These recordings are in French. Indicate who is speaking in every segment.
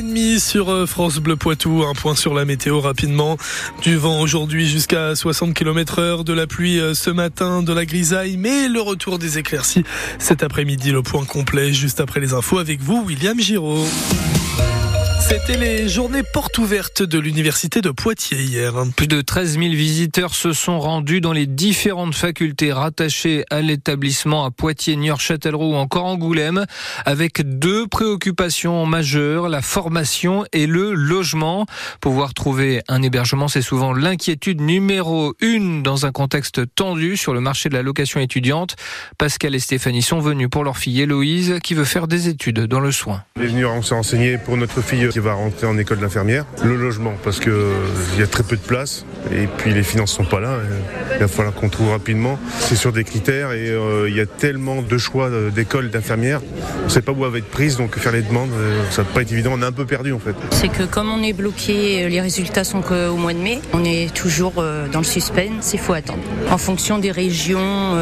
Speaker 1: demi sur euh, France Bleu Poitou, un point sur la météo rapidement. Du vent aujourd'hui jusqu'à 60 km heure, de la pluie euh, ce matin, de la grisaille, mais le retour des éclaircies cet après-midi, le point complet juste après les infos avec vous, William Giraud. C'était les journées portes ouvertes de l'université de Poitiers hier.
Speaker 2: Plus de 13 000 visiteurs se sont rendus dans les différentes facultés rattachées à l'établissement à Poitiers, Niort, Châtellerault ou encore Angoulême, avec deux préoccupations majeures, la formation et le logement. Pouvoir trouver un hébergement, c'est souvent l'inquiétude numéro une dans un contexte tendu sur le marché de la location étudiante. Pascal et Stéphanie sont venus pour leur fille Héloïse qui veut faire des études dans le soin.
Speaker 3: On est venu se renseigner pour notre fille qui va rentrer en école d'infirmière. Le logement, parce qu'il y a très peu de place et puis les finances sont pas là. Il va falloir qu'on trouve rapidement. C'est sur des critères et euh, il y a tellement de choix d'écoles d'infirmières. On ne sait pas où elle va être prise, donc faire les demandes, euh, ça va pas être évident. On est un peu perdu en fait.
Speaker 4: C'est que comme on est bloqué, les résultats sont qu'au mois de mai. On est toujours euh, dans le suspense, il faut attendre. En fonction des régions,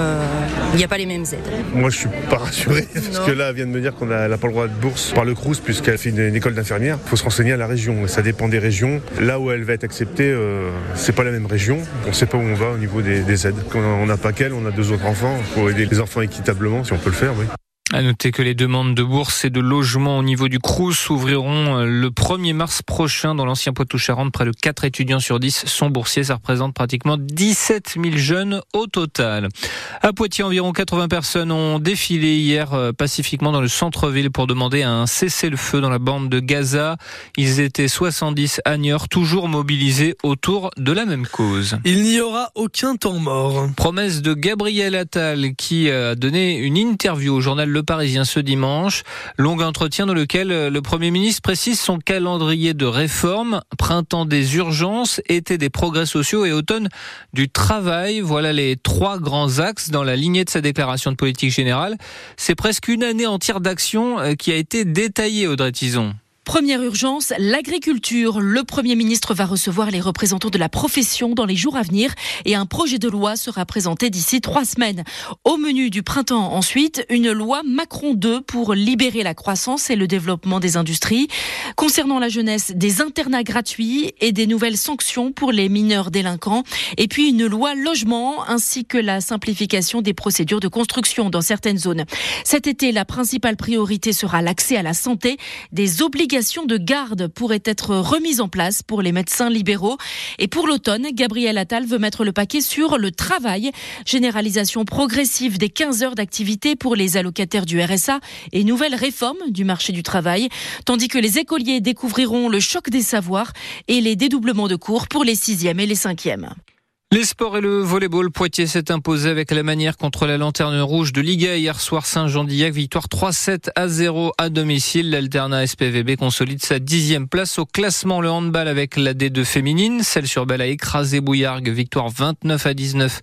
Speaker 4: il n'y a pas les mêmes aides.
Speaker 3: Moi, je suis pas rassuré parce que là, elle vient de me dire qu'on n'a pas le droit de bourse par le Crous puisqu'elle fait une, école d'infirmière. Faut se renseigner à la région. Ça dépend des régions. Là où elle va être acceptée, euh, c'est pas la même région. On sait pas où on va au niveau des, aides. on n'a pas qu'elle, on a deux autres enfants. Il faut aider les enfants équitablement si on peut le faire. Oui.
Speaker 2: À noter que les demandes de bourse et de logement au niveau du CRUS s'ouvriront euh, le 1er mars prochain dans l'ancien Poitou-Charentes. Près de 4 étudiants sur 10 sont boursiers. Ça représente pratiquement 17 000 jeunes au total. À Poitiers, environ 80 personnes ont défilé hier euh, pacifiquement dans le centre-ville pour demander un cessez-le-feu dans la bande de Gaza. Ils étaient 70 à Niort, toujours mobilisés autour de la même cause.
Speaker 1: Il n'y aura aucun temps mort.
Speaker 2: Promesse de Gabriel Attal qui a donné une interview au journal Le Parisien ce dimanche. Long entretien dans lequel euh, le Premier ministre précise son calendrier de réforme, printemps des urgences, été des progrès sociaux et automne du travail. Voilà les trois grands axes dans la lignée de sa déclaration de politique générale. C'est presque une année entière d'action euh, qui a été détaillée, Audrey Tison.
Speaker 5: Première urgence, l'agriculture. Le Premier ministre va recevoir les représentants de la profession dans les jours à venir et un projet de loi sera présenté d'ici trois semaines. Au menu du printemps ensuite, une loi Macron 2 pour libérer la croissance et le développement des industries. Concernant la jeunesse, des internats gratuits et des nouvelles sanctions pour les mineurs délinquants. Et puis une loi logement ainsi que la simplification des procédures de construction dans certaines zones. Cet été, la principale priorité sera l'accès à la santé, des obligations de garde pourrait être remise en place pour les médecins libéraux. Et pour l'automne, Gabriel Attal veut mettre le paquet sur le travail. Généralisation progressive des 15 heures d'activité pour les allocataires du RSA et nouvelle réforme du marché du travail. Tandis que les écoliers découvriront le choc des savoirs et les dédoublements de cours pour les sixièmes et les cinquièmes.
Speaker 2: Les sports et le volleyball, Poitiers s'est imposé avec la manière contre la lanterne rouge de Liga hier soir Saint-Jean-d'Illac. Victoire 3-7 à 0 à domicile. L'Alterna SPVB consolide sa dixième place au classement. Le handball avec la D2 féminine. Celle sur Belle a écrasé Bouillargues. Victoire 29 à 19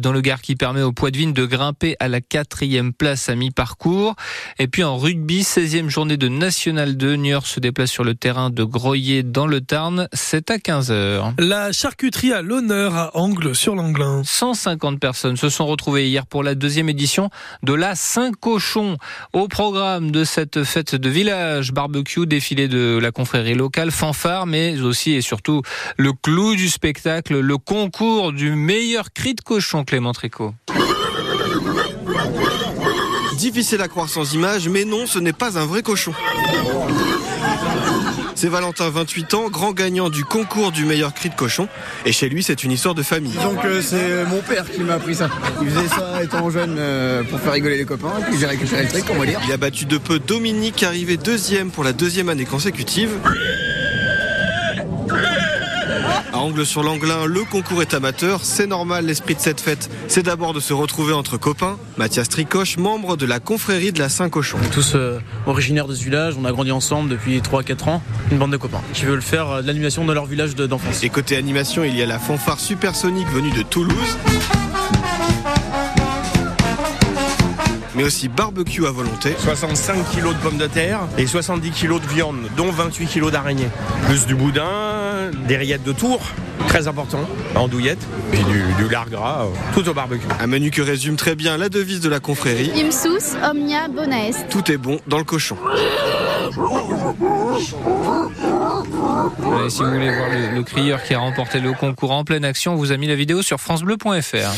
Speaker 2: dans le Gard qui permet au Poitvin de grimper à la quatrième place à mi-parcours. Et puis en rugby, 16e journée de National 2. Niort se déplace sur le terrain de Groyer dans le Tarn. C'est à 15h.
Speaker 1: La charcuterie à l'honneur à sur l'Anglin.
Speaker 2: 150 personnes se sont retrouvées hier pour la deuxième édition de la Saint-Cochon. Au programme de cette fête de village, barbecue, défilé de la confrérie locale, fanfare, mais aussi et surtout le clou du spectacle, le concours du meilleur cri de cochon, Clément Tricot.
Speaker 6: Difficile à croire sans image, mais non, ce n'est pas un vrai cochon. C'est Valentin, 28 ans, grand gagnant du concours du meilleur cri de cochon. Et chez lui, c'est une histoire de famille.
Speaker 7: Donc c'est mon père qui m'a appris ça. Il faisait ça étant jeune euh, pour faire rigoler les copains. Puis j'ai récupéré le truc, on va dire.
Speaker 6: Il a battu de peu Dominique, arrivé deuxième pour la deuxième année consécutive. Angle sur l'Anglin, le concours est amateur. C'est normal, l'esprit de cette fête, c'est d'abord de se retrouver entre copains. Mathias Tricoche, membre de la confrérie de la Saint-Cochon.
Speaker 8: Tous euh, originaires de ce village, on a grandi ensemble depuis 3-4 ans. Une bande de copains qui veulent faire euh, de l'animation dans leur village d'enfance.
Speaker 6: Et côté animation, il y a la fanfare supersonique venue de Toulouse. mais aussi barbecue à volonté.
Speaker 9: 65 kg de pommes de terre et 70 kg de viande, dont 28 kg d'araignées. Plus du boudin, des rillettes de tour, très important, en douillette, puis du, du lard gras, euh, tout au barbecue.
Speaker 6: Un menu que résume très bien la devise de la confrérie.
Speaker 10: Imsus omnia bonaest.
Speaker 6: Tout est bon dans le cochon.
Speaker 2: si vous voulez voir le, le crieur qui a remporté le concours en pleine action, on vous a mis la vidéo sur francebleu.fr.